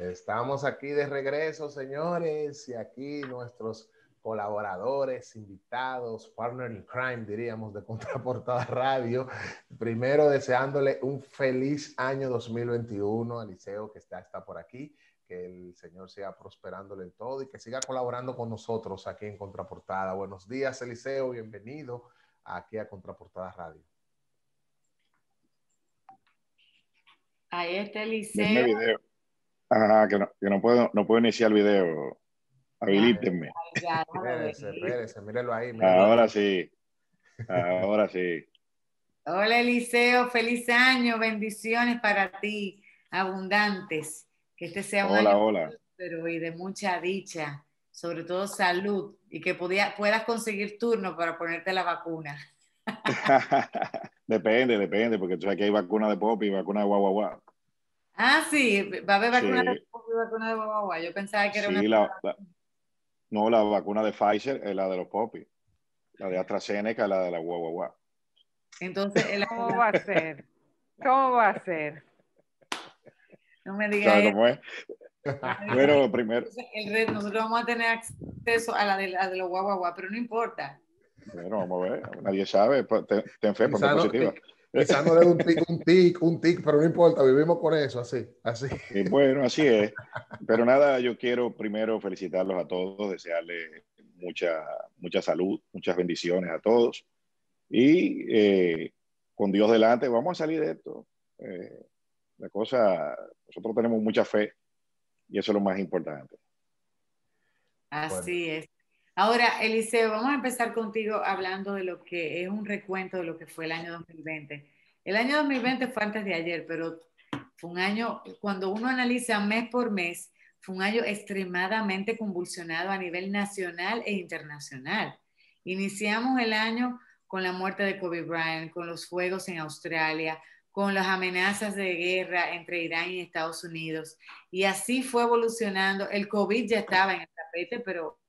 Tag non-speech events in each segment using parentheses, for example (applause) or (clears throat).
Estamos aquí de regreso, señores, y aquí nuestros colaboradores, invitados, partner in crime, diríamos, de Contraportada Radio. Primero deseándole un feliz año 2021 a Liceo que está, está por aquí, que el Señor siga prosperándole en todo y que siga colaborando con nosotros aquí en Contraportada. Buenos días, Eliseo, bienvenido aquí a Contraportada Radio. Ahí está Eliseo. Ajá, que no, que no puedo, no puedo iniciar el video. Habilítenme. Espérese, espérese, mírelo ahí. Ahora sí. Ahora sí. Hola Eliseo, feliz año, bendiciones para ti, abundantes. Que este sea un hola, año hola. pero y de mucha dicha, sobre todo salud, y que puedas conseguir turno para ponerte la vacuna. (laughs) depende, depende, porque tú sabes que hay vacuna de pop y vacuna de guau, guau, Ah, sí, va a haber vacuna, de, pop y vacuna de guau. Yo pensaba que era sí, una... La, no, la vacuna de Pfizer es la de los popis. La de AstraZeneca es la de la guau, Entonces, ¿cómo va a ser? ¿Cómo va a ser? No me digas cómo es? bueno, primero. El red, nosotros vamos a tener acceso a la de, la de los guau, pero no importa. Bueno, vamos a ver. Nadie sabe. Ten, ten fe, ponte positiva. Quizás no un tic, un tic, un tic, pero no importa, vivimos con eso, así, así. bueno, así es. Pero nada, yo quiero primero felicitarlos a todos, desearles mucha, mucha salud, muchas bendiciones a todos. Y eh, con Dios delante, vamos a salir de esto. Eh, la cosa, nosotros tenemos mucha fe y eso es lo más importante. Así es. Ahora, Eliseo, vamos a empezar contigo hablando de lo que es un recuento de lo que fue el año 2020. El año 2020 fue antes de ayer, pero fue un año, cuando uno analiza mes por mes, fue un año extremadamente convulsionado a nivel nacional e internacional. Iniciamos el año con la muerte de Kobe Bryant, con los fuegos en Australia, con las amenazas de guerra entre Irán y Estados Unidos. Y así fue evolucionando. El COVID ya estaba en el tapete, pero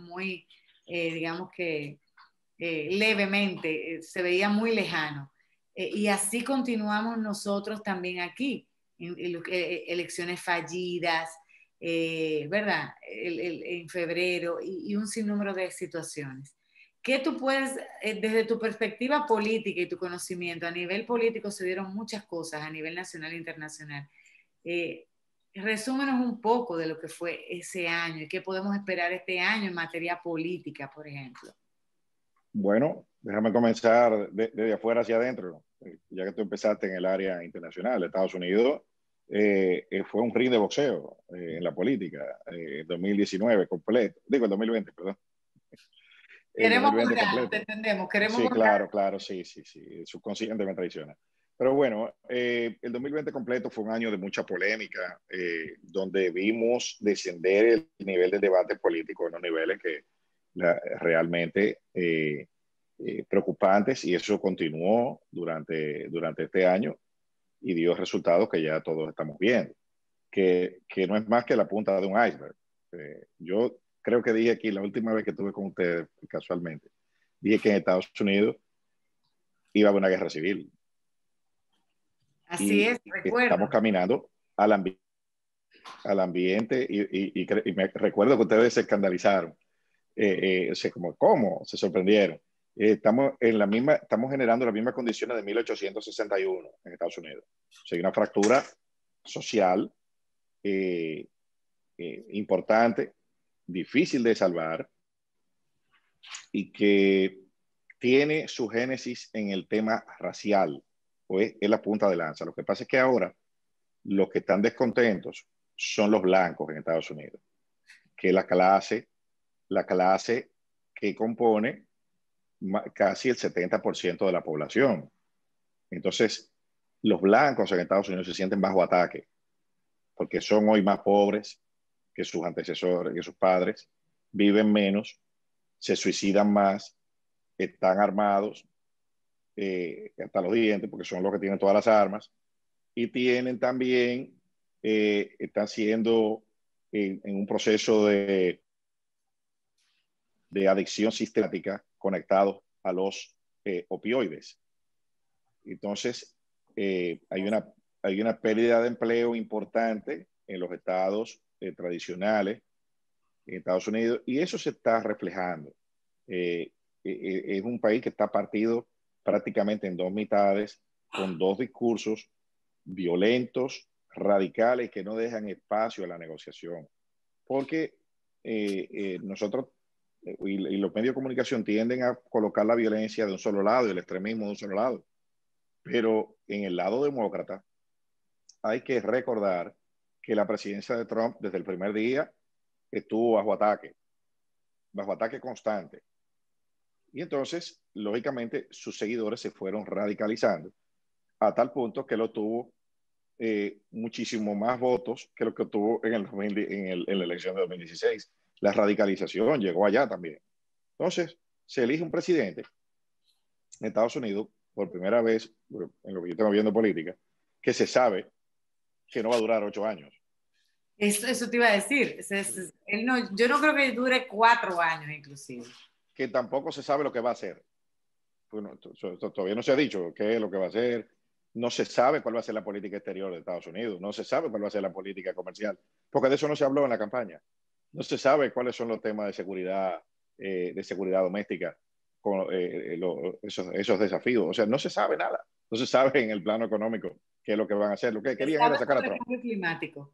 muy, eh, digamos que eh, levemente, eh, se veía muy lejano. y así continuamos nosotros también aquí, en, elecciones fallidas, ¿verdad? en febrero y, un sinnúmero de situaciones. ¿Qué tú puedes, desde tu perspectiva política y tu conocimiento, a nivel político se dieron muchas cosas a nivel nacional e internacional? Resúmenos un poco de lo que fue ese año y qué podemos esperar este año en materia política, por ejemplo. Bueno, déjame comenzar desde afuera hacia adentro, ya que tú empezaste en el área internacional. Estados Unidos eh, eh, fue un ring de boxeo eh, en la política, en 2019 completo, digo, el 2020, perdón. Queremos completo. te entendemos, queremos Sí, claro, claro, sí, sí, sí, subconsciente me traiciona. Pero bueno, eh, el 2020 completo fue un año de mucha polémica, eh, donde vimos descender el nivel de debate político en los niveles que realmente eh, preocupantes y eso continuó durante, durante este año y dio resultados que ya todos estamos viendo, que, que no es más que la punta de un iceberg. yo creo que dije aquí la última vez que estuve con ustedes, casualmente, dije que en Estados Unidos iba a haber una guerra civil Así es, recuerdo. Estamos caminando al, al ambiente y, me recuerdo que ustedes se escandalizaron. Eh, eh, como, ¿Cómo? Se sorprendieron. Eh, estamos, en la misma, estamos generando las mismas condiciones de 1861 en Estados Unidos. O sea, hay una fractura social importante, difícil de salvar y que tiene su génesis en el tema racial pues es la punta de lanza. Lo que pasa es que ahora los que están descontentos son los blancos en Estados Unidos, que la clase, la clase que compone casi el 70% de la población. Entonces, los blancos en Estados Unidos se sienten bajo ataque, porque son hoy más pobres que sus antecesores, que sus padres, viven menos, se suicidan más, están armados, eh, hasta los dientes, porque son los que tienen todas las armas, y tienen también, eh, están siendo en, un proceso de, de adicción sistemática conectados a los eh, opioides. Entonces, hay, una, hay una pérdida de empleo importante en los estados eh, tradicionales en Estados Unidos y eso se está reflejando. Eh, eh, es un país que está partido prácticamente en dos mitades, con dos discursos violentos, radicales, que no dejan espacio a la negociación. Porque nosotros y, y, los medios de comunicación tienden a colocar la violencia de un solo lado y el extremismo de un solo lado. Pero en el lado demócrata hay que recordar que la presidencia de Trump desde el primer día estuvo bajo ataque, bajo ataque constante. Y entonces, lógicamente, sus seguidores se fueron radicalizando a tal punto que lo tuvo eh, muchísimo más votos que lo que tuvo en, el, en, el, en la elección de 2016. La radicalización llegó allá también. Entonces, se elige un presidente en Estados Unidos, por primera vez, en lo que yo tengo viendo política, que se sabe que no va a durar ocho años. Eso, eso te iba a decir. él no, yo no creo que dure cuatro años inclusive. Que tampoco se sabe lo que va a hacer. Bueno, todavía no se ha dicho qué es lo que va a hacer. No se sabe cuál va a ser la política exterior de Estados Unidos. No se sabe cuál va a ser la política comercial. Porque de eso no se habló en la campaña. No se sabe cuáles son los temas de seguridad, eh, de seguridad doméstica, con eh, esos, esos desafíos. O sea, no se sabe nada. No se sabe en el plano económico qué es lo que van a hacer. Lo que querían era sacar a Trump. climático.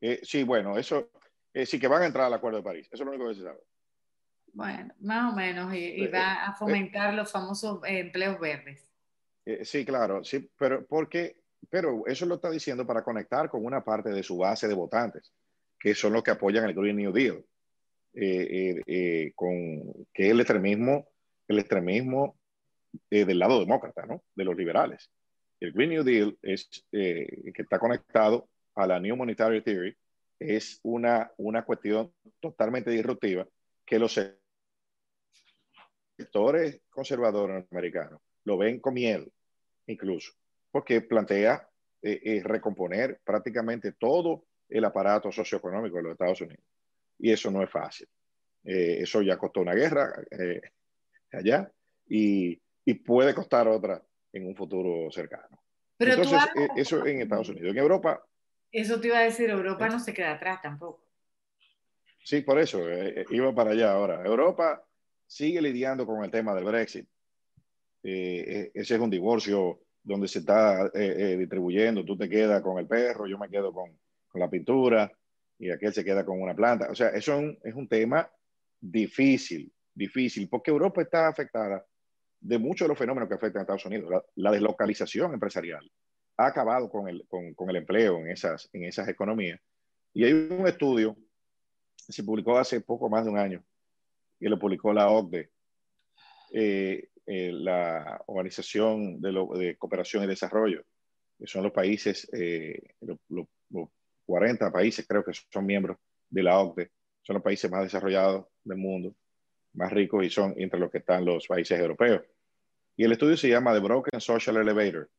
Eh, sí, bueno, eso eh, sí que van a entrar al Acuerdo de París. Eso es lo único que se sabe. Bueno, más o menos, y, eh, va a fomentar los famosos empleos verdes. sí, claro, sí, pero porque, pero eso lo está diciendo para conectar con una parte de su base de votantes, que son los que apoyan el Green New Deal, con que el extremismo, el extremismo del lado demócrata, ¿no? De los liberales. El Green New Deal es que está conectado a la New Monetary Theory es una, una cuestión totalmente disruptiva que los sectores conservadores americanos lo ven con miedo, incluso, porque plantea eh, eh, recomponer prácticamente todo el aparato socioeconómico de los Estados Unidos. Y eso no es fácil. Eh, eso ya costó una guerra allá y, y, puede costar otra en un futuro cercano. Pero Entonces, eso en Estados Unidos. En Europa eso te iba a decir, Europa no se queda atrás tampoco. Sí, por eso, eh, eh, iba para allá ahora. Europa sigue lidiando con el tema del Brexit. Eh, ese es un divorcio donde se está distribuyendo, tú te quedas con el perro, yo me quedo con, con, la pintura y aquel se queda con una planta. O sea, eso es un, es un tema difícil, difícil, porque Europa está afectada de muchos de los fenómenos que afectan a Estados Unidos, la, la deslocalización empresarial ha acabado con el, con, con el empleo en esas, en esas economías. Y hay un estudio, se publicó hace poco más de un año, y lo publicó la OCDE, eh, eh, la Organización de, de, Cooperación y Desarrollo, que son los países, eh, los, los, 40 países creo que son miembros de la OCDE, son los países más desarrollados del mundo, más ricos y son entre los que están los países europeos. Y el estudio se llama The Broken Social Elevator,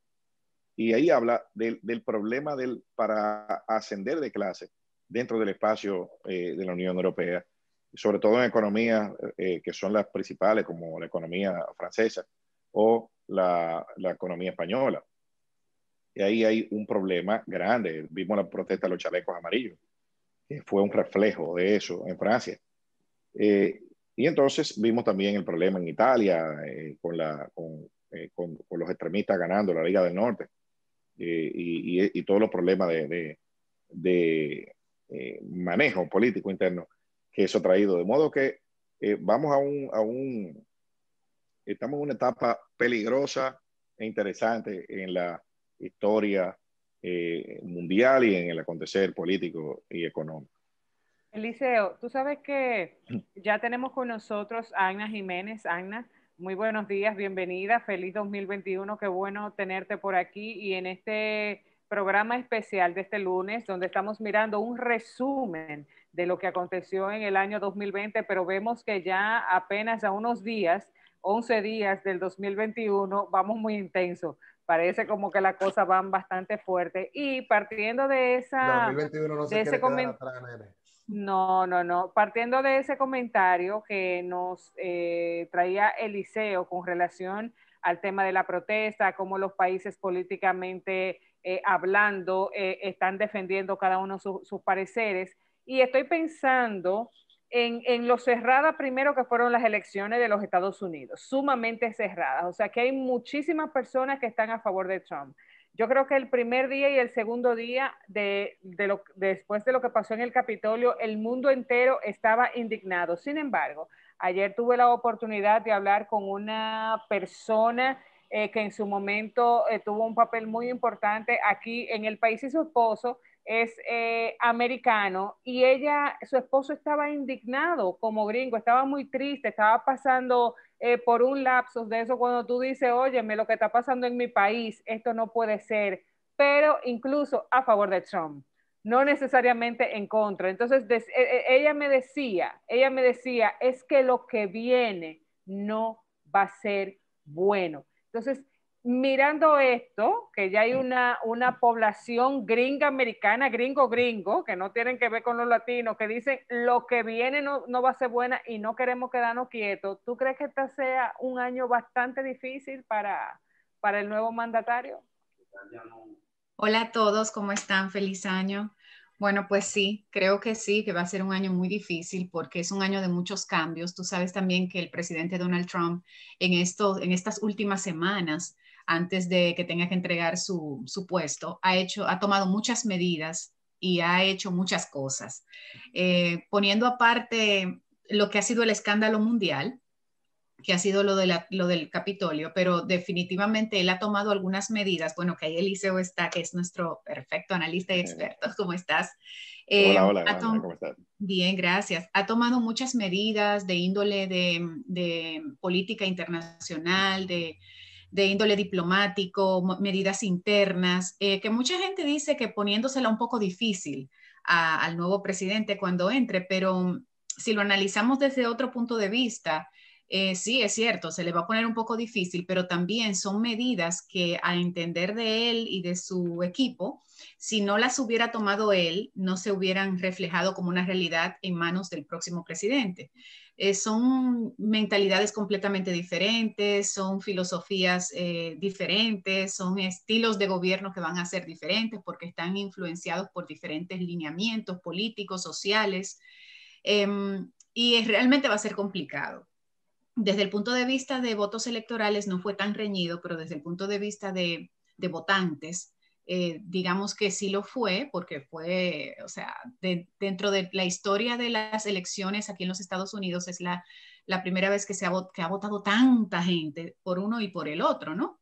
y ahí habla del, del problema del, para ascender de clase dentro del espacio eh, de la Unión Europea, sobre todo en economías eh, que son las principales, como la economía francesa o la, la, economía española. Y ahí hay un problema grande. Vimos la protesta de los chalecos amarillos, que fue un reflejo de eso en Francia. Eh, y entonces vimos también el problema en Italia con, la, con, con, con, los extremistas ganando la Liga del Norte. Eh, y, y, todos los problemas de, de, eh, manejo político interno que eso ha traído. De modo que eh, vamos a un, a un, estamos en una etapa peligrosa e interesante en la historia mundial y en el acontecer político y económico. Eliseo, tú sabes que (clears throat) ya tenemos con nosotros a Ana Jiménez. Ana, muy buenos días, bienvenida, feliz 2021, qué bueno tenerte por aquí y en este programa especial de este lunes, donde estamos mirando un resumen de lo que aconteció en el año 2020, pero vemos que ya apenas a unos días, 11 días del 2021, vamos muy intenso. Parece como que las cosas van bastante fuerte. Y partiendo de esa... 2021 no se de ese no, no, no. Partiendo de ese comentario que nos eh, traía Eliseo con relación al tema de la protesta, cómo los países políticamente hablando, están defendiendo cada uno sus pareceres. Y estoy pensando en, en, lo cerrada primero que fueron las elecciones de los Estados Unidos, sumamente cerradas. O sea que hay muchísimas personas que están a favor de Trump. Yo creo que el primer día y el segundo día de, de lo, después de lo que pasó en el Capitolio, el mundo entero estaba indignado. Sin embargo, ayer tuve la oportunidad de hablar con una persona eh, que en su momento eh, tuvo un papel muy importante aquí en el país y su esposo es eh, americano y ella, su esposo estaba indignado como gringo, estaba muy triste, estaba pasando por un lapso de eso cuando tú dices, óyeme, lo que está pasando en mi país, esto no puede ser, pero incluso a favor de Trump, no necesariamente en contra. Entonces, e, e, ella me decía, ella me decía, es que lo que viene no va a ser bueno. Entonces, mirando esto, que ya hay una, una población gringa americana, gringo gringo, que no tienen que ver con los latinos, que dicen lo que viene no, no va a ser buena y no queremos quedarnos quietos, ¿tú crees que este sea un año bastante difícil para, para el nuevo mandatario? Hola a todos, ¿cómo están? Feliz año. Bueno, pues sí, creo que sí, que va a ser un año muy difícil porque es un año de muchos cambios. Tú sabes también que el presidente Donald Trump en, esto, en estas últimas semanas antes de que tenga que entregar su, puesto, ha, hecho, ha tomado muchas medidas y ha hecho muchas cosas, eh, poniendo aparte lo que ha sido el escándalo mundial, que ha sido lo, de lo del Capitolio, pero definitivamente él ha tomado algunas medidas. Bueno, que ahí Eliseo está, que es nuestro perfecto analista y experto. (laughs) ¿Cómo estás? hola, hola, eh, ¿cómo estás? Bien, gracias. Ha tomado muchas medidas de índole de, de política internacional, de de índole diplomático, medidas internas, eh, que mucha gente dice que poniéndosela un poco difícil al nuevo presidente cuando entre, pero si lo analizamos desde otro punto de vista, eh, sí, es cierto, se le va a poner un poco difícil, pero también son medidas que a entender de él y de su equipo, si no las hubiera tomado él, no se hubieran reflejado como una realidad en manos del próximo presidente. Eh, son mentalidades completamente diferentes, son filosofías eh, diferentes, son estilos de gobierno que van a ser diferentes porque están influenciados por diferentes lineamientos políticos, sociales, em, y realmente va a ser complicado. Desde el punto de vista de votos electorales no fue tan reñido, pero desde el punto de vista de, votantes, eh, digamos que sí lo fue, porque fue, o sea, dentro de la historia de las elecciones aquí en los Estados Unidos es la, la primera vez que se ha, que ha votado tanta gente por uno y por el otro, ¿no?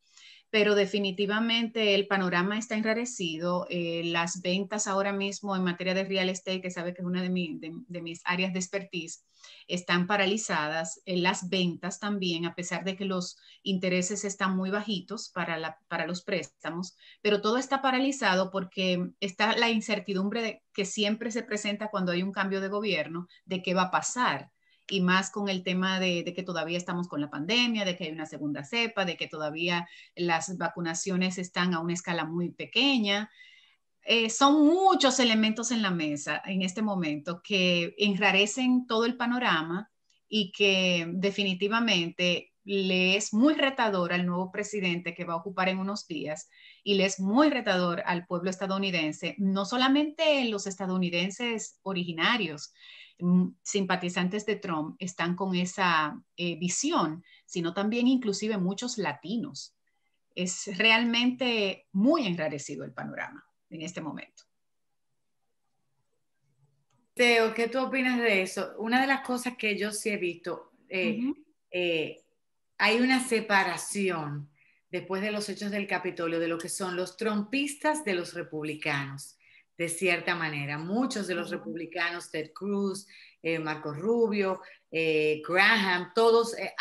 Pero definitivamente el panorama está enrarecido. Eh, las ventas ahora mismo en materia de real estate, que sabe que es una de, mis áreas de expertise, están paralizadas. Eh, las ventas también, a pesar de que los intereses están muy bajitos para, para los préstamos, pero todo está paralizado porque está la incertidumbre que siempre se presenta cuando hay un cambio de gobierno de qué va a pasar y más con el tema de, que todavía estamos con la pandemia, de que hay una segunda cepa, de que todavía las vacunaciones están a una escala muy pequeña. Eh, son muchos elementos en la mesa en este momento que enrarecen todo el panorama y que definitivamente le es muy retador al nuevo presidente que va a ocupar en unos días y le es muy retador al pueblo estadounidense, no solamente los estadounidenses originarios, Mm, simpatizantes de Trump están con esa eh, visión, sino también inclusive muchos latinos. Es realmente muy enrarecido el panorama en este momento. Teo, ¿qué tú opinas de eso? Una de las cosas que yo sí he visto, eh, eh, hay una separación después de los hechos del Capitolio de lo que son los trompistas de los republicanos de cierta manera. Muchos de los republicanos, Ted Cruz, eh, Marco Rubio, eh, Graham, todos eh,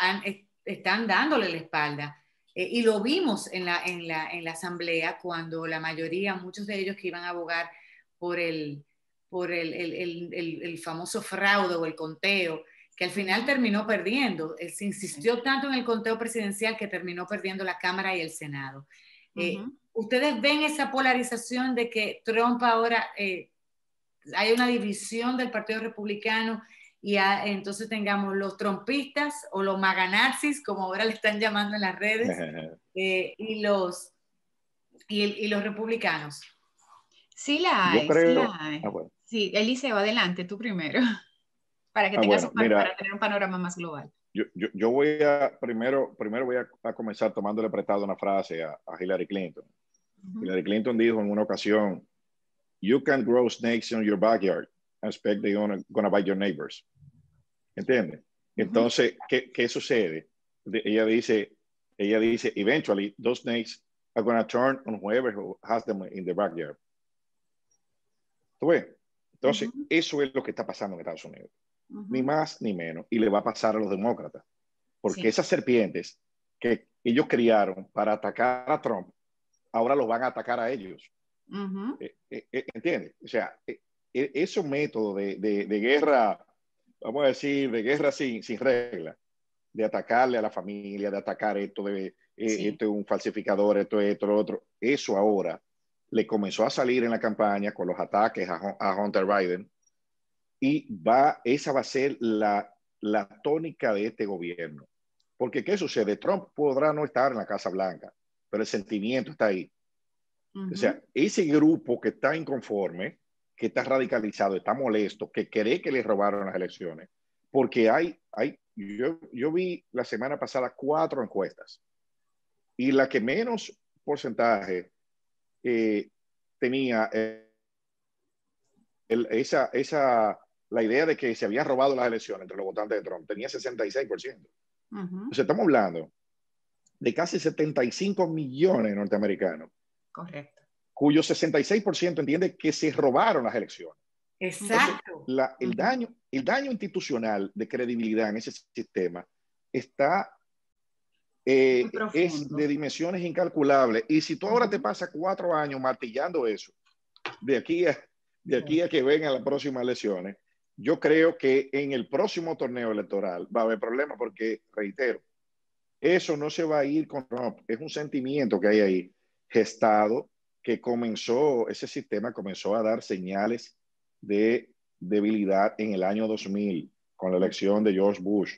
están dándole la espalda. y lo vimos en la, en, la, en la asamblea cuando la mayoría, muchos de ellos que iban a abogar por el, por el, el, el, el famoso fraude o el conteo, que al final terminó perdiendo. se insistió tanto en el conteo presidencial que terminó perdiendo la Cámara y el Senado. ¿Ustedes ven esa polarización de que Trump ahora eh, hay una división del Partido Republicano y entonces tengamos los trompistas o los maganazis, como ahora le están llamando en las redes, (laughs) eh, y los ¿Y, los republicanos? Sí la hay, sí la hay. Ah, sí, Eliseo, adelante, tú primero, (laughs) para que ah, tengas para tener un panorama más global. Yo, yo, voy a, primero, primero voy a, comenzar tomándole prestado una frase a, Hillary Clinton. Hillary Clinton dijo en una ocasión, you can grow snakes in your backyard and expect they're gonna, bite your neighbors. ¿Entiendes? Entonces, ¿qué, ¿qué, sucede? Ella dice, ella dice, eventually, those snakes are to turn on whoever has them in the backyard. ¿Tú ves? Entonces, eso es lo que está pasando en Estados Unidos. Ni más ni menos. Y le va a pasar a los demócratas. Porque esas serpientes que ellos criaron para atacar a Trump, ahora los van a atacar a ellos. Eh, eh, eh, ¿Entiendes? O sea, ese método de, de, de, guerra, vamos a decir, de guerra sin, sin regla, de atacarle a la familia, de atacar esto, de esto es un falsificador, esto es esto, lo otro, eso ahora le comenzó a salir en la campaña con los ataques a, Hunter Biden y va, esa va a ser la, la tónica de este gobierno. Porque, ¿qué sucede? Trump podrá no estar en la Casa Blanca, pero el sentimiento está ahí. O sea, ese grupo que está inconforme, que está radicalizado, está molesto, que cree que le robaron las elecciones, porque hay, hay yo, yo vi la semana pasada cuatro encuestas y la que menos porcentaje eh, tenía eh, esa, esa, la idea de que se había robado las elecciones entre los votantes de Trump, tenía 66%. Entonces estamos hablando de casi 75 millones de norteamericanos. Correcto. Cuyo 66% entiende que se robaron las elecciones. Exacto. el, daño, el daño institucional de credibilidad en ese sistema está eh, es de dimensiones incalculables. Y si tú ahora te pasas cuatro años martillando eso, de aquí a, de aquí a que vengan las próximas elecciones, yo creo que en el próximo torneo electoral va a haber problemas porque, reitero, eso no se va a ir con Trump. Es un sentimiento que hay ahí gestado que comenzó, ese sistema comenzó a dar señales de debilidad en el año 2000 con la elección de George Bush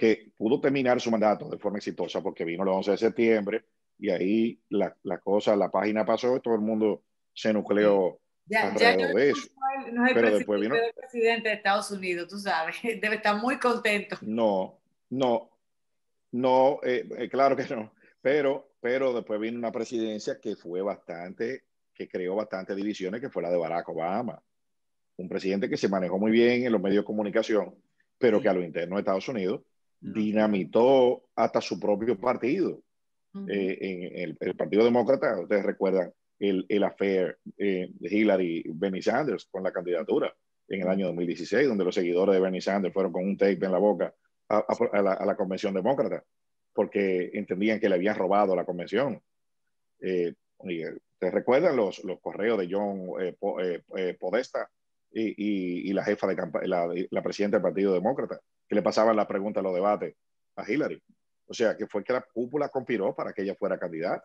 que pudo terminar su mandato de forma exitosa porque vino el 11 de septiembre y ahí la, la cosa, la página pasó y todo el mundo se nucleó alrededor de eso. No es el, Pero después vino... el presidente de Estados Unidos, tú sabes, (laughs) debe estar muy contento. No, no, no, eh, eh, claro que no. Pero, pero después vino una presidencia que fue bastante, que creó bastantes divisiones, que fue la de Barack Obama. Un presidente que se manejó muy bien en los medios de comunicación, pero que a lo interno de Estados Unidos dinamitó hasta su propio partido. Eh, en el, Partido Demócrata, ustedes recuerdan el, el affair eh, de Hillary Bernie Sanders con la candidatura en el año 2016, donde los seguidores de Bernie Sanders fueron con un tape en la boca a, la, convención demócrata, porque entendían que le habían robado la convención. Eh, ¿Ustedes recuerdan los, los correos de John Podesta y, y, la jefa de la, la presidenta del Partido Demócrata? que le pasaban la pregunta a los debates a Hillary. O sea, que fue que la cúpula conspiró para que ella fuera candidata.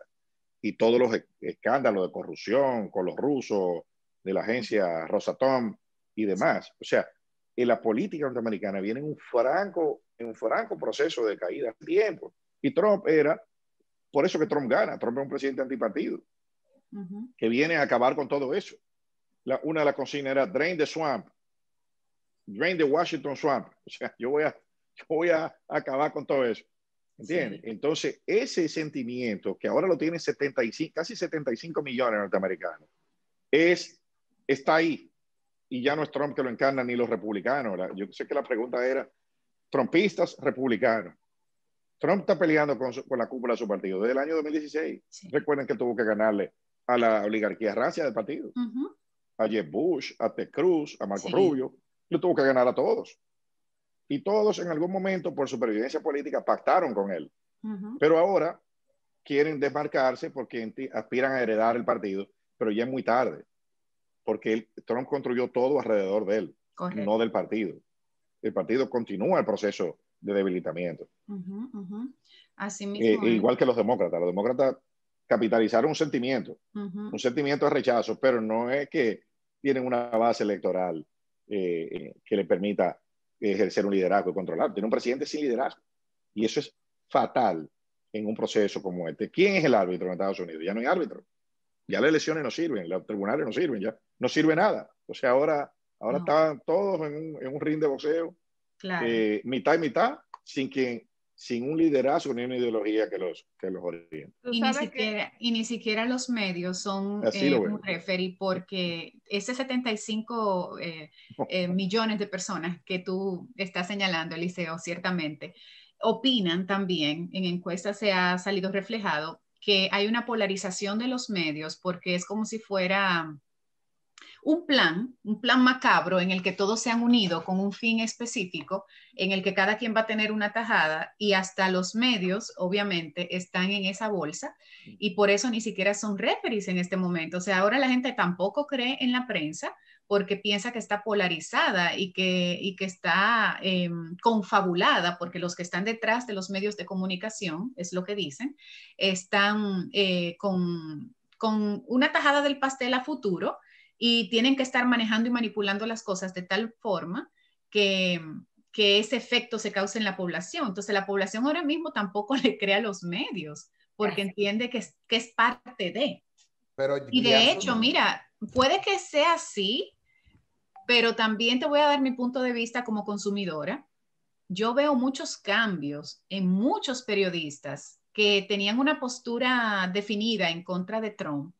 Y todos los e-, escándalos de corrupción con los rusos, de la agencia Rosatom y demás. O sea, en la política norteamericana viene en un franco, un franco proceso de caída tiempo. Y Trump era, por eso que Trump gana. Trump es un presidente antipartido, que viene a acabar con todo eso. La, una de las consignas era Drain the Swamp, drain the Washington Swamp. (laughs) O sea, yo voy a, yo voy a acabar con todo eso. ¿Entiendes? Entonces, ese sentimiento que ahora lo tienen 75, casi 75 millones de norteamericanos, es, está ahí. Y ya no es Trump que lo encarna ni los republicanos. Yo sé que la pregunta era, trumpistas, republicanos. Trump está peleando con, con, la cúpula de su partido desde el año 2016. Recuerden que tuvo que ganarle a la oligarquía rancia del partido. A Jeff Bush, a Ted Cruz, a Marco Rubio le tuvo que ganar a todos. Y todos en algún momento, por supervivencia política, pactaron con él. Pero ahora quieren desmarcarse porque aspiran a heredar el partido, pero ya es muy tarde, porque Trump construyó todo alrededor de él, no del partido. El partido continúa el proceso de debilitamiento. Así eh, mismo. igual que los demócratas. Los demócratas capitalizaron un sentimiento, un sentimiento de rechazo, pero no es que tienen una base electoral eh, eh, que le permita ejercer un liderazgo y controlar. Tiene un presidente sin liderazgo. Y eso es fatal en un proceso como este. ¿Quién es el árbitro en Estados Unidos? Ya no hay árbitro. Ya las elecciones no sirven, los tribunales no sirven, ya no sirve nada. O sea, ahora, ahora están todos en un, en un, ring de boxeo, eh, mitad y mitad, sin quien sin un liderazgo ni una ideología que los, que los oriente. Y ni, siquiera, y ni siquiera los medios son eh, un referee porque ese 75 eh, eh, millones de personas que tú estás señalando, Eliseo, ciertamente, opinan también, en encuestas se ha salido reflejado, que hay una polarización de los medios porque es como si fuera un plan, un plan macabro en el que todos se han unido con un fin específico, en el que cada quien va a tener una tajada y hasta los medios, obviamente, están en esa bolsa y por eso ni siquiera son referees en este momento. O sea, ahora la gente tampoco cree en la prensa porque piensa que está polarizada y que, y que está em, confabulada, porque los que están detrás de los medios de comunicación, es lo que dicen, están eh, con, con una tajada del pastel a futuro y tienen que estar manejando y manipulando las cosas de tal forma que, que ese efecto se cause en la población. Entonces la población ahora mismo tampoco (laughs) le crea los medios porque entiende que es, que es parte de. Pero, y de hecho, mira, puede que sea así, pero también te voy a dar mi punto de vista como consumidora. Yo veo muchos cambios en muchos periodistas que tenían una postura definida en contra de Trump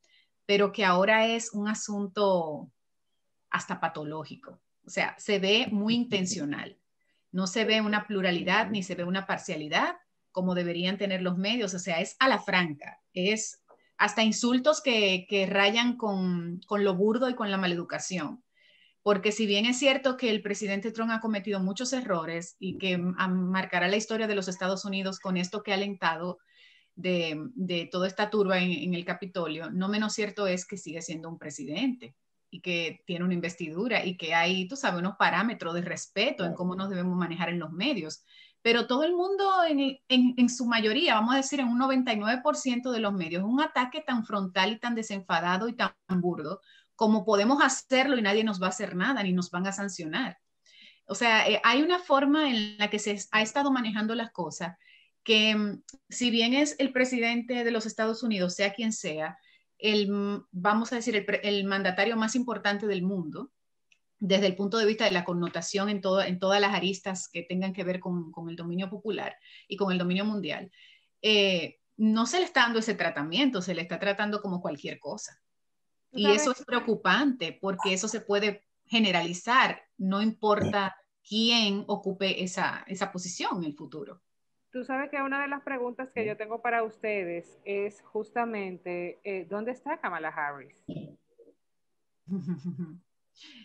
pero que ahora es un asunto hasta patológico. O sea, se ve muy intencional. No se ve una pluralidad ni se ve una parcialidad como deberían tener los medios. O sea, es a la franca. Es hasta insultos que, rayan con, con lo burdo y con la maleducación. Porque si bien es cierto que el presidente Trump ha cometido muchos errores y que marcará la historia de los Estados Unidos con esto que ha alentado de, toda esta turba en, el Capitolio, no menos cierto es que sigue siendo un presidente y que tiene una investidura y que hay, tú sabes, unos parámetros de respeto en cómo nos debemos manejar en los medios. Pero todo el mundo, en, su mayoría, vamos a decir en un 99% de los medios, un ataque tan frontal y tan desenfadado y tan burdo como podemos hacerlo y nadie nos va a hacer nada ni nos van a sancionar. O sea, eh, hay una forma en la que se ha estado manejando las cosas que mm, si bien es el presidente de los Estados Unidos, sea quien sea, el, mm, vamos a decir, el, mandatario más importante del mundo, desde el punto de vista de la connotación en, todo, en todas las aristas que tengan que ver con, con el dominio popular y con el dominio mundial, eh, no se le está dando ese tratamiento, se le está tratando como cualquier cosa. Y eso es preocupante porque eso se puede generalizar, no importa quién ocupe esa, esa posición en el futuro. Tú sabes que una de las preguntas que yo tengo para ustedes es justamente, eh, ¿dónde está Kamala Harris? (laughs)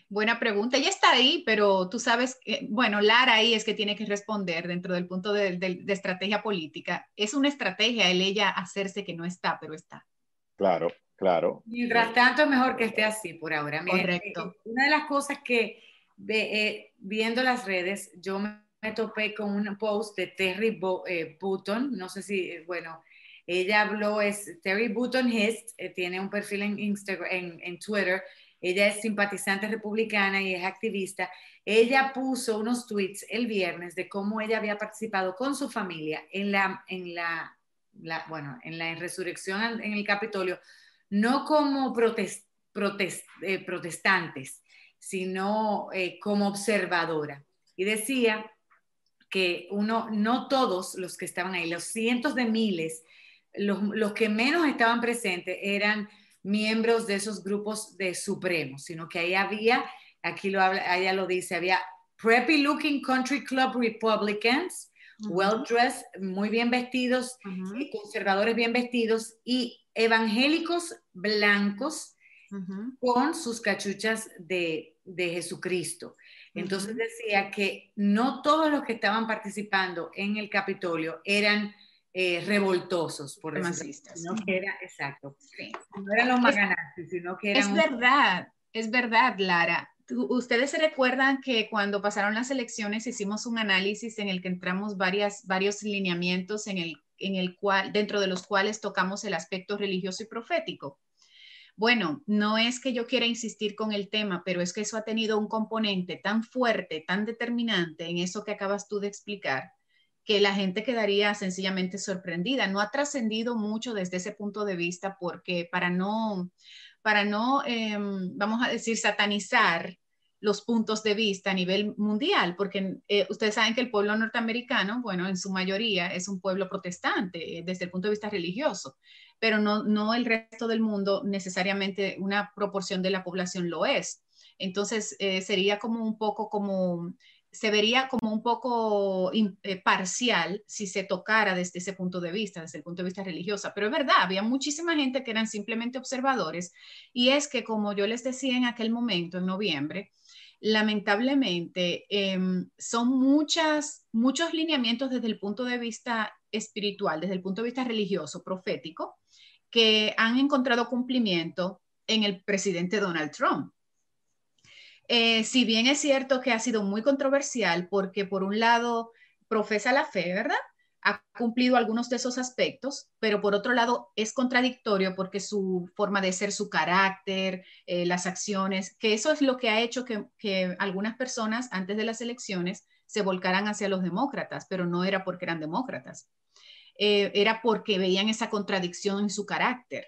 Buena pregunta. Ella está ahí, pero tú sabes, que, bueno, Lara ahí es que tiene que responder dentro del punto de, estrategia política. Es una estrategia el ella hacerse que no está, pero está. Claro, claro. Mientras tanto, es mejor que esté así por ahora. Correcto. Eh, una de las cosas que eh, viendo las redes, yo me me topé con un post de Terry eh, Button, no sé si, eh, bueno, ella habló, es Terry Button Hist, eh, tiene un perfil en, Instagram, en, Twitter, ella es simpatizante republicana y es activista. Ella puso unos tweets el viernes de cómo ella había participado con su familia en la, en la, bueno, en la resurrección en el Capitolio, no como protest, protestantes, sino como observadora. Y decía que uno, no todos los que estaban ahí, los cientos de miles, los, que menos estaban presentes eran miembros de esos grupos de supremos, sino que ahí había, aquí lo habla, ella lo dice, había preppy looking country club Republicans, well dressed, muy bien vestidos, conservadores bien vestidos y evangélicos blancos con sus cachuchas de, de Jesucristo. Entonces decía que no todos los que estaban participando en el Capitolio eran eh, revoltosos, por decirlo sino que era, exacto, no eran los maganazis, sino que eran... Es verdad, es verdad, Lara. Ustedes se recuerdan que cuando pasaron las elecciones hicimos un análisis en el que entramos varias, varios lineamientos en el, en el cual, dentro de los cuales tocamos el aspecto religioso y profético. Bueno, no es que yo quiera insistir con el tema, pero es que eso ha tenido un componente tan fuerte, tan determinante en eso que acabas tú de explicar, que la gente quedaría sencillamente sorprendida. No ha trascendido mucho desde ese punto de vista porque para no, para no em, vamos a decir, satanizar los puntos de vista a nivel mundial, porque eh, ustedes saben que el pueblo norteamericano, bueno, en su mayoría es un pueblo protestante eh, desde el punto de vista religioso, pero no, no el resto del mundo necesariamente una proporción de la población lo es. Entonces, eh, sería como un poco como, se vería como un poco parcial si se tocara desde ese punto de vista, desde el punto de vista religioso. Pero es verdad, había muchísima gente que eran simplemente observadores y es que, como yo les decía en aquel momento, en noviembre, lamentablemente em, son muchas, muchos lineamientos desde el punto de vista espiritual, desde el punto de vista religioso, profético, que han encontrado cumplimiento en el presidente Donald Trump. Eh, si bien es cierto que ha sido muy controversial porque por un lado profesa la fe, ¿verdad? Ha cumplido algunos de esos aspectos, pero por otro lado es contradictorio porque su forma de ser, su carácter, eh, las acciones, que eso es lo que ha hecho que, algunas personas antes de las elecciones se volcaran hacia los demócratas, pero no era porque eran demócratas, eh, era porque veían esa contradicción en su carácter.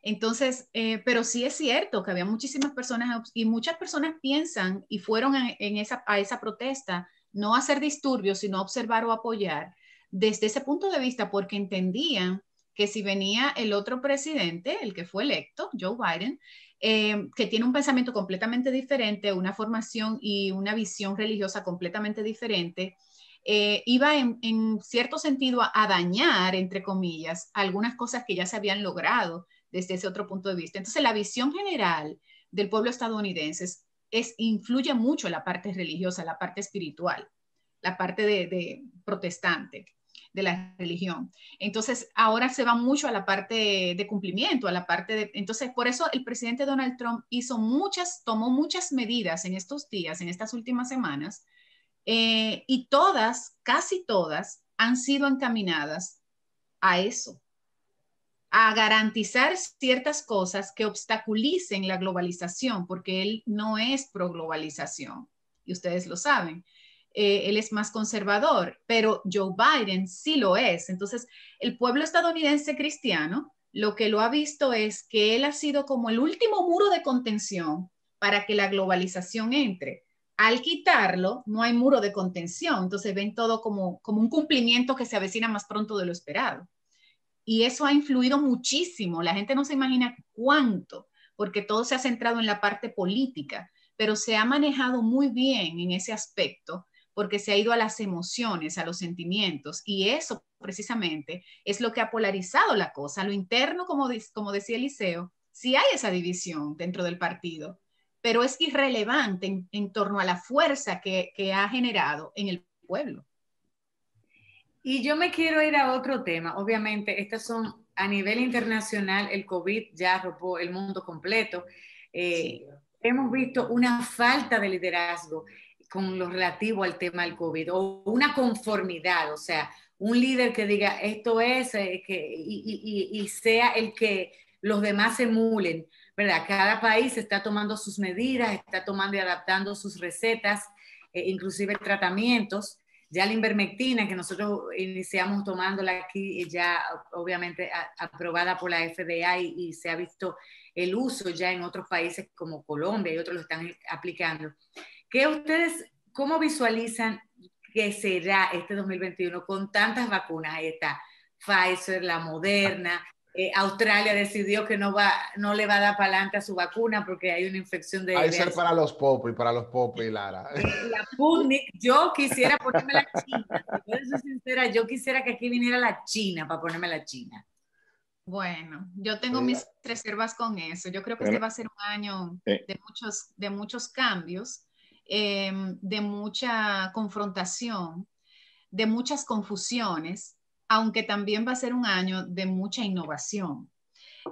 Entonces, eh, pero sí es cierto que había muchísimas personas y muchas personas piensan y fueron en esa, a esa protesta no a hacer disturbios, sino a observar o apoyar desde ese punto de vista porque entendían que si venía el otro presidente, el que fue electo, Joe Biden, eh, que tiene un pensamiento completamente diferente, una formación y una visión religiosa completamente diferente, eh, iba en, cierto sentido a, dañar, entre comillas, algunas cosas que ya se habían logrado desde ese otro punto de vista. Entonces, la visión general del pueblo estadounidense es, influye mucho la parte religiosa, la parte espiritual, la parte de protestante de la religión. Entonces, ahora se va mucho a la parte de cumplimiento, a la parte de... Entonces, por eso el presidente Donald Trump hizo muchas, tomó muchas medidas en estos días, en estas últimas semanas, eh, y todas, casi todas, han sido encaminadas a eso, a garantizar ciertas cosas que obstaculicen la globalización, porque él no es pro globalización, y ustedes lo saben. Eh, él es más conservador, pero Joe Biden sí lo es. Entonces, el pueblo estadounidense cristiano lo que lo ha visto es que él ha sido como el último muro de contención para que la globalización entre. Al quitarlo, no hay muro de contención, entonces ven todo como, como un cumplimiento que se avecina más pronto de lo esperado. Y eso ha influido muchísimo, la gente no se imagina cuánto, porque todo se ha centrado en la parte política, pero se ha manejado muy bien en ese aspecto porque se ha ido a las emociones, a los sentimientos, y eso precisamente es lo que ha polarizado la cosa. Lo interno, como, como decía Eliseo, sí hay esa división dentro del partido, pero es irrelevante en, torno a la fuerza que, que ha generado en el pueblo. Y yo me quiero ir a otro tema. Obviamente, estas son a nivel internacional, el COVID ya arropó el mundo completo. Eh, hemos visto una falta de liderazgo con lo relativo al tema del COVID o una conformidad, o sea, un líder que diga esto es eh, que, y, sea el que los demás emulen, ¿verdad? Cada país está tomando sus medidas, está tomando y adaptando sus recetas, eh, inclusive tratamientos. Ya la invermectina, que nosotros iniciamos tomándola aquí, ya obviamente aprobada por la FDA y se ha visto el uso ya en otros países como Colombia y otros lo están aplicando. ¿Qué ustedes, cómo visualizan que será este 2021 con tantas vacunas? Ahí está Pfizer, la Moderna. Eh, Australia decidió que no, va, no le va a dar para adelante a su vacuna porque hay una infección de... Hay ser para los popos y para los popos y Lara. (laughs) La Sputnik, yo quisiera ponerme la China. Si sincera, yo quisiera que aquí viniera la China para ponerme la China. Bueno, yo tengo mis reservas con eso. Yo creo que este va a ser un año de, muchos, de muchos cambios. Em, de mucha confrontación, de muchas confusiones, aunque también va a ser un año de mucha innovación.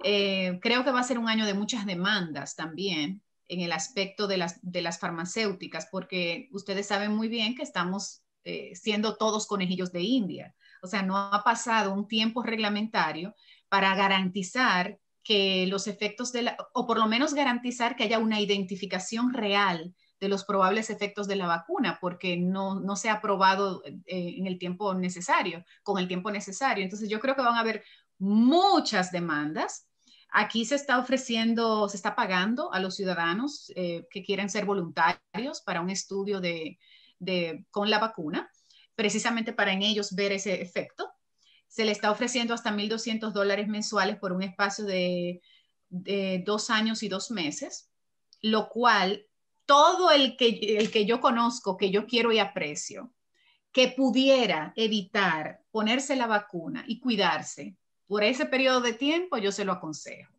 Eh, creo que va a ser un año de muchas demandas también en el aspecto de las, de las farmacéuticas, porque ustedes saben muy bien que estamos eh, siendo todos conejillos de India. O sea, no ha pasado un tiempo reglamentario para garantizar que los efectos de la, o por lo menos garantizar que haya una identificación real de los probables efectos de la vacuna, porque no, no se ha probado eh, en el tiempo necesario, con el tiempo necesario. Entonces yo creo que van a haber muchas demandas. Aquí se está ofreciendo, se está pagando a los ciudadanos eh, que quieren ser voluntarios para un estudio de, de, con la vacuna, precisamente para en ellos ver ese efecto. Se le está ofreciendo hasta 1.200 dólares mensuales por un espacio de, de dos años y dos meses, lo cual todo el que, el que yo conozco, que yo quiero y aprecio, que pudiera evitar ponerse la vacuna y cuidarse por ese periodo de tiempo, yo se lo aconsejo.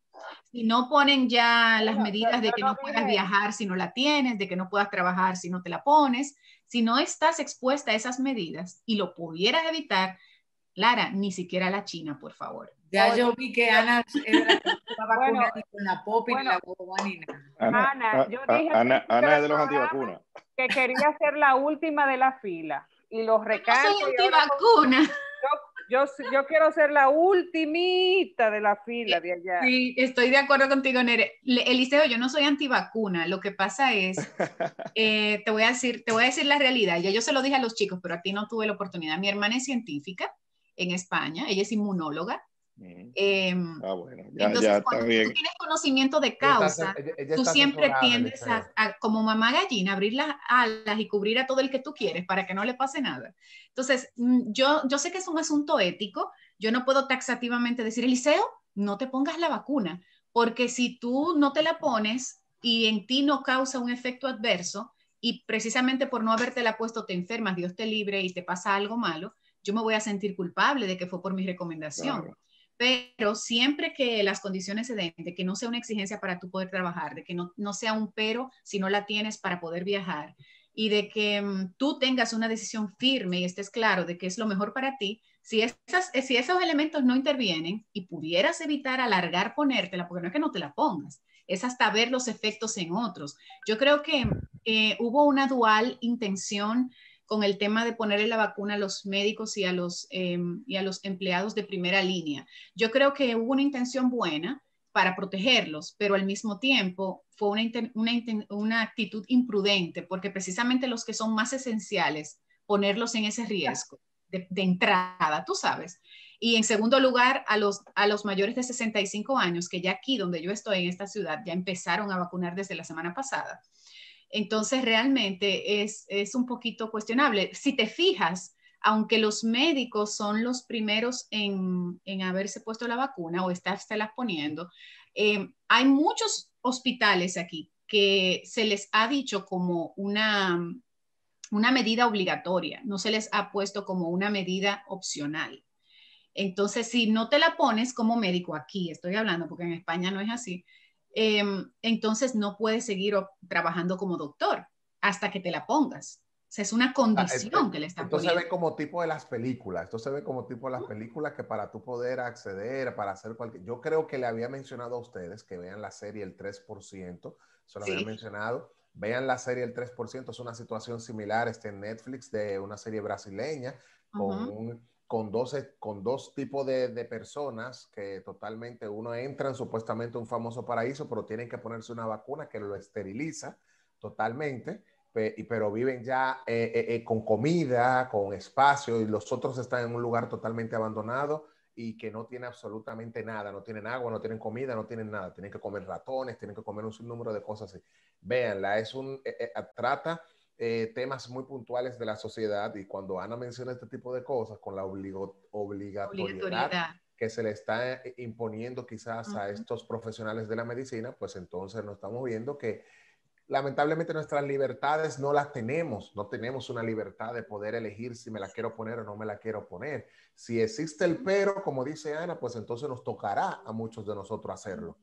Si no ponen ya las medidas de que no puedas viajar si no la tienes, de que no puedas trabajar si no te la pones, si no estás expuesta a esas medidas y lo pudieras evitar, Lara, ni siquiera la China, por favor. Ya yo vi que Ana era la vacuna con la pop y la bobanina. Ana, Ana, yo dije Ana, Ana es de los antivacunas. Que quería ser la última de la fila y los recargos. Yo soy antivacuna. Yo, yo, quiero ser la ultimita de la fila de allá. Sí, estoy de acuerdo contigo, Nere. Eliseo, yo no soy antivacuna. Lo que pasa es, (laughs) eh, te voy a decir, te voy a decir la realidad. Ya yo se lo dije a los chicos, pero a ti no tuve la oportunidad. Mi hermana es científica en España, ella es inmunóloga Em, ah, bueno, ya, entonces, ya cuando tú tienes conocimiento de causa, tú siempre tiendes a, como mamá gallina, abrir las alas y cubrir a todo el que tú quieres para que no le pase nada. Entonces, mm, yo, yo sé que es un asunto ético, yo no puedo taxativamente decir, Eliseo, no te pongas la vacuna, porque si tú no te la pones y en ti no causa un efecto adverso, y precisamente por no haberte la puesto te enfermas, Dios te libre y te pasa algo malo, yo me voy a sentir culpable de que fue por mi recomendación pero siempre que las condiciones se den, de que no sea una exigencia para tú poder trabajar, de que no, no sea un pero si no la tienes para poder viajar y de que mm, tú tengas una decisión firme y estés claro de que es lo mejor para ti, si, esas, si esos elementos no intervienen y pudieras evitar alargar ponértela, porque no es que no te la pongas, es hasta ver los efectos en otros. Yo creo que eh, hubo una dual intención con el tema de ponerle la vacuna a los médicos y a los, em, y a los empleados de primera línea. Yo creo que hubo una intención buena para protegerlos, pero al mismo tiempo fue una, una, actitud imprudente, porque precisamente los que son más esenciales, ponerlos en ese riesgo de, de, entrada, tú sabes. Y en segundo lugar, a los, a los mayores de 65 años, que ya aquí donde yo estoy, en esta ciudad, ya empezaron a vacunar desde la semana pasada. Entonces, realmente es, un poquito cuestionable. Si te fijas, aunque los médicos son los primeros en, haberse puesto la vacuna o las poniendo, eh, hay muchos hospitales aquí que se les ha dicho como una, una medida obligatoria, no se les ha puesto como una medida opcional. Entonces, si no te la pones como médico aquí, estoy hablando porque en España no es así, Em, entonces no puedes seguir trabajando como doctor hasta que te la pongas. O sea, es una ah, condición que le están Esto se ve como tipo de las películas. Esto se ve como tipo de las películas que para tú poder acceder, para hacer cualquier... Yo creo que le había mencionado a ustedes que vean la serie El 3%. Eso lo había mencionado. Vean la serie El 3%. Es una situación similar este en Netflix de una serie brasileña con un con dos, con dos tipos de, personas que totalmente, uno entran supuestamente a un famoso paraíso, pero tienen que ponerse una vacuna que lo esteriliza totalmente, pero viven ya eh, eh, eh, con comida, con espacio, y los otros están en un lugar totalmente abandonado y que no tiene absolutamente nada, no tienen agua, no tienen comida, no tienen nada, tienen que comer ratones, tienen que comer un sinnúmero de cosas así. Véanla, es un, trata eh, temas muy puntuales de la sociedad y cuando Ana menciona este tipo de cosas con la obligatoriedad, que se le está eh, imponiendo quizás a estos profesionales de la medicina, pues entonces nos estamos viendo que lamentablemente nuestras libertades no las tenemos, no tenemos una libertad de poder elegir si me la quiero poner o no me la quiero poner. Si existe el pero, como dice Ana, pues entonces nos tocará a muchos de nosotros hacerlo.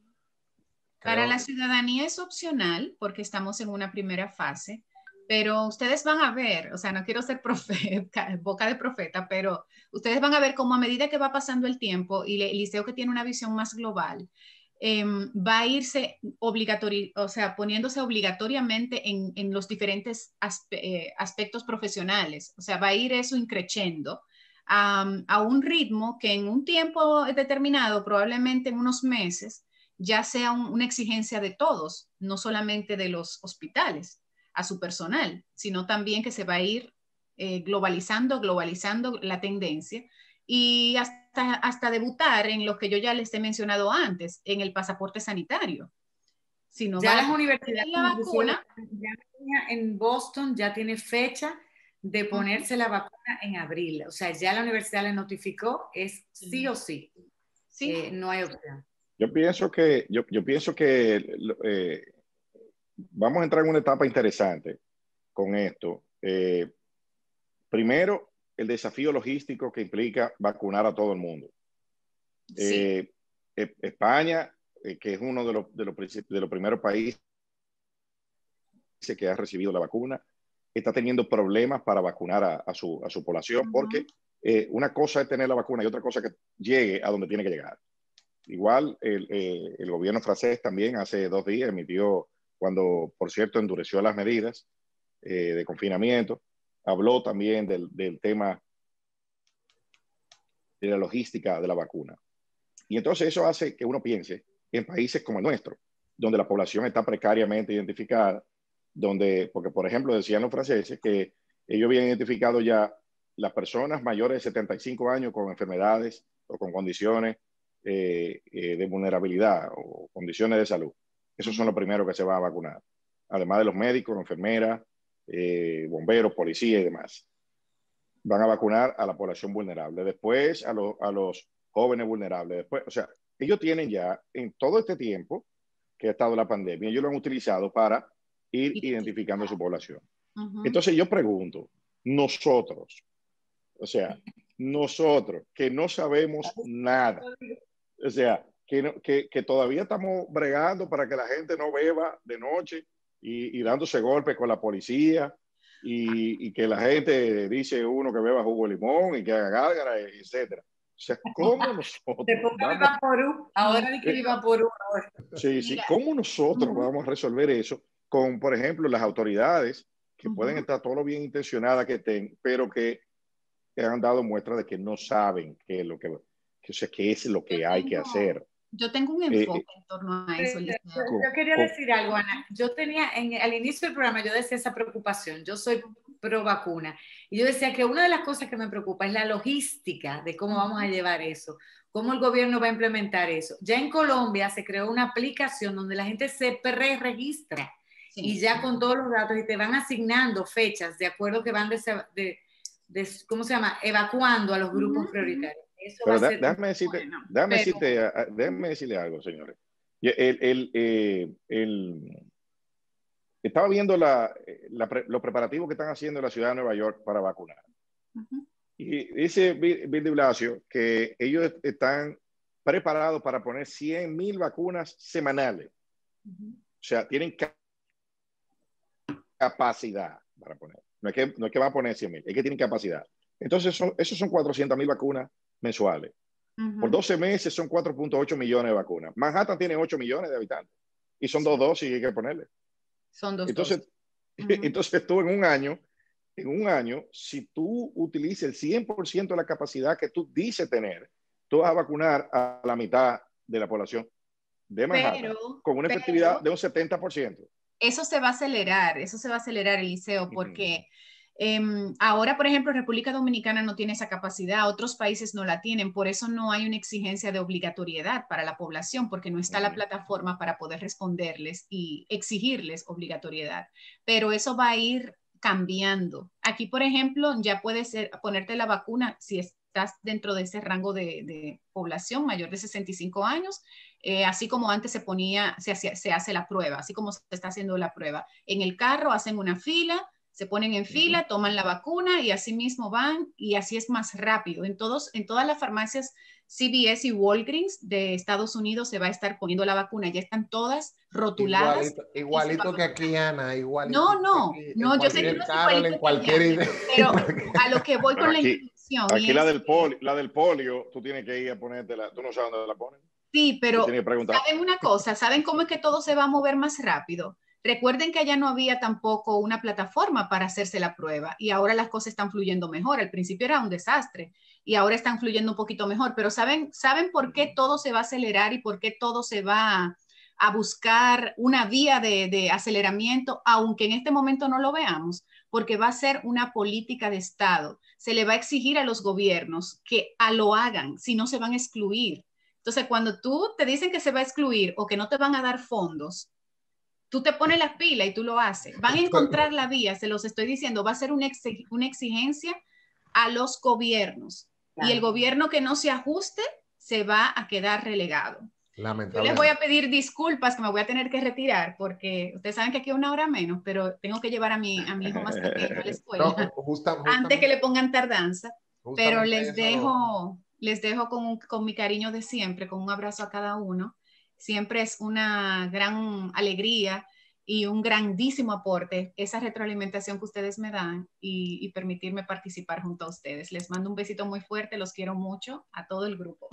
Para la ciudadanía es opcional porque estamos en una primera fase pero ustedes van a ver, o sea, no quiero ser (laughs) profeta, boca de profeta, pero ustedes van a ver cómo a medida que va pasando el tiempo y el liceo que tiene una visión más global, em, va a irse obligatorio, o sea, poniéndose obligatoriamente en, en los diferentes eh, aspectos profesionales, o sea, va a ir eso increciendo a, a un ritmo que en un tiempo determinado, probablemente en unos meses, ya sea una exigencia de todos, no solamente de los hospitales a su personal, sino también que se va a ir eh, globalizando, globalizando la tendencia y hasta, hasta debutar en lo que yo ya les he mencionado antes, en el pasaporte sanitario. Si no ya las universidades la vacuna, en Boston ya tiene fecha de ponerse la vacuna en abril. O sea, ya la universidad le notificó, es sí o sí. Sí. Eh, no hay opción. Yo pienso que, yo, yo pienso que eh, vamos a entrar en una etapa interesante con esto. Eh, primero, el desafío logístico que implica vacunar a todo el mundo. Sí. España, que es uno de los, de los, de los primeros países que ha recibido la vacuna, está teniendo problemas para vacunar a, su, a su, población, porque eh, una cosa es tener la vacuna y otra cosa es que llegue a donde tiene que llegar. Igual el, eh, el, gobierno francés también hace dos días emitió, cuando por cierto endureció las medidas eh, de confinamiento, habló también del, del, tema de la logística de la vacuna. Y entonces eso hace que uno piense en países como el nuestro, donde la población está precariamente identificada, donde, porque por ejemplo decían los franceses que ellos habían identificado ya las personas mayores de 75 años con enfermedades o con condiciones eh, eh, de vulnerabilidad o condiciones de salud. Esos son los primeros que se van a vacunar. Además de los médicos, enfermeras, eh, bomberos, policías y demás. Van a vacunar a la población vulnerable. Después a, a los jóvenes vulnerables. Después, o sea, ellos tienen ya en todo este tiempo que ha estado la pandemia, ellos lo han utilizado para ir identificando su población. Entonces yo pregunto, nosotros, o sea, nosotros que no sabemos nada, o sea, que, que, todavía estamos bregando para que la gente no beba de noche y, dándose golpes con la policía y, y, que la gente dice uno que beba jugo de limón y que haga gárgara, etcétera. O sea, ¿cómo (laughs) nosotros? Ahora de que viva por Sí, sí, ¿cómo nosotros vamos a resolver eso con, por ejemplo, las autoridades que pueden estar todo lo bien intencionadas que estén, pero que han dado muestra de que no saben qué es lo que, que, sea, qué es lo que hay que hacer. Yo tengo un eh, enfoque en torno a eso. Yo, quería decir algo, Ana. Yo tenía, en, al inicio del programa, yo decía esa preocupación. Yo soy pro vacuna. Y yo decía que una de las cosas que me preocupa es la logística de cómo vamos a llevar eso, cómo el gobierno va a implementar eso. Ya en Colombia se creó una aplicación donde la gente se pre-registra y ya con todos los datos y te van asignando fechas de acuerdo que van de, de, ¿cómo se llama? Evacuando a los grupos prioritarios. Eso va ser déjame, decirte, déjame, decirte, déjame, decirle algo, señores. El, el, eh, el, estaba viendo la, la, los preparativos que están haciendo en la ciudad de Nueva York para vacunar. Y dice Bill de Blasio que ellos están preparados para poner 100 mil vacunas semanales. O sea, tienen capacidad para poner. No es que, no es que va a poner 100 mil, es que tienen capacidad. Entonces, son, esos son 400 mil vacunas mensuales. Por 12 meses son 4.8 millones de vacunas. Manhattan tiene 8 millones de habitantes. Y son dos dosis y hay que ponerle. Son dos entonces, dosis. (laughs) Entonces tú en un año, en un año, si tú utilizas el 100% de la capacidad que tú dices tener, tú vas a vacunar a la mitad de la población de Manhattan con una efectividad de un 70% eso se va a acelerar, eso se va a acelerar, Eliseo, porque em, ahora, por ejemplo, República Dominicana no tiene esa capacidad, otros países no la tienen, por eso no hay una exigencia de obligatoriedad para la población, porque no está la plataforma para poder responderles y exigirles obligatoriedad. Pero eso va a ir cambiando. Aquí, por ejemplo, ya puedes ponerte la vacuna si estás dentro de ese rango de, de población mayor de 65 años eh, así como antes se ponía, se, se hace la prueba, así como se está haciendo la prueba. En el carro hacen una fila, se ponen en fila, toman la vacuna y así mismo van y así es más rápido. En, todos, en todas las farmacias CVS y Walgreens de Estados Unidos se va a estar poniendo la vacuna, ya están todas rotuladas. Igualito, que aquí, Ana, igualito. No, no, no, yo sé que no es cualquier pero (laughs) a lo que voy con la instrucción. Aquí la, del polio, la del polio, tú tienes que ir a ponértela, tú no sabes dónde la ponen. Sí, pero ¿saben una cosa? ¿Saben cómo es que todo se va a mover más rápido? Recuerden que allá no había tampoco una plataforma para hacerse la prueba y ahora las cosas están fluyendo mejor. Al principio era un desastre y ahora están fluyendo un poquito mejor, pero ¿saben, ¿saben por qué todo se va a acelerar y por qué todo se va a buscar una vía de, aceleramiento, aunque en este momento no lo veamos, porque va a ser una política de Estado. Se le va a exigir a los gobiernos que a lo hagan, si no se van a excluir. Entonces, cuando tú te dicen que se va a excluir o que no te van a dar fondos, tú te pones la pila y tú lo haces. Van a encontrar la vía, se los estoy diciendo, va a ser una, exigencia a los gobiernos. Y el gobierno que no se ajuste se va a quedar relegado. Yo les voy a pedir disculpas que me voy a tener que retirar porque ustedes saben que aquí es una hora menos, pero tengo que llevar a mi, a mi hijo más pequeño a la (laughs) escuela antes que le pongan tardanza. Pero les dejo, les dejo con, con mi cariño de siempre, con un abrazo a cada uno. Siempre es una gran alegría y un grandísimo aporte esa retroalimentación que ustedes me dan y, permitirme participar junto a ustedes. Les mando un besito muy fuerte, los quiero mucho a todo el grupo.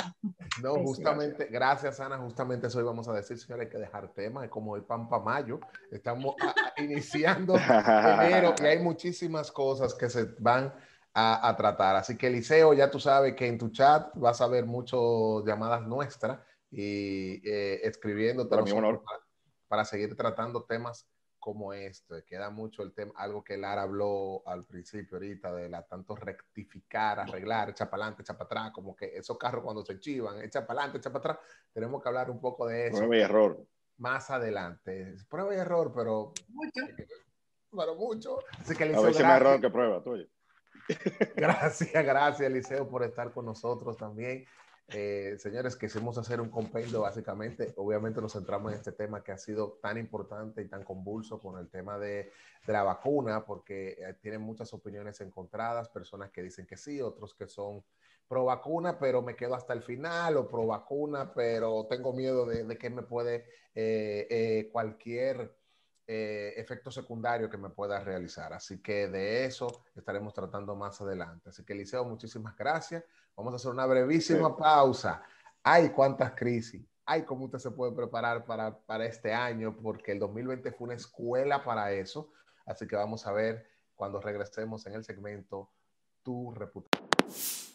No, justamente, gracias Ana, justamente eso vamos a decir, señores, hay que dejar temas, como el Pampa Mayo, estamos (laughs) iniciando enero y hay muchísimas cosas que se van a, tratar. Así que Eliseo, ya tú sabes que en tu chat vas a ver muchas llamadas nuestras y eh, escribiendo. Para mi honor para seguir tratando temas como este. Queda mucho el tema, algo que Lara habló al principio ahorita, de la tanto rectificar, arreglar, echar para adelante, echar para atrás, como que esos carros cuando se chivan, echar para adelante, echar para atrás, tenemos que hablar un poco de eso. Prueba y error. Más adelante. Prueba y error, pero... Mucho. Pero mucho. Así que, A veces más error que prueba, tuyo. (laughs) Gracias, gracias, Eliseo, por estar con nosotros también. Eh, señores, quisimos hacer un compendio básicamente. Obviamente nos centramos en este tema que ha sido tan importante y tan convulso con el tema de, la vacuna, porque eh, tienen muchas opiniones encontradas, personas que dicen que sí, otros que son pro vacuna, pero me quedo hasta el final, o pro vacuna, pero tengo miedo de, que me puede eh, cualquier efecto secundario que me pueda realizar. Así que de eso estaremos tratando más adelante. Así que, Eliseo, muchísimas gracias. Vamos a hacer una brevísima pausa. Ay, cuántas crisis. Ay, cómo usted se puede preparar para, para este año, porque el 2020 fue una escuela para eso. Así que vamos a ver cuando regresemos en el segmento Tu reputación.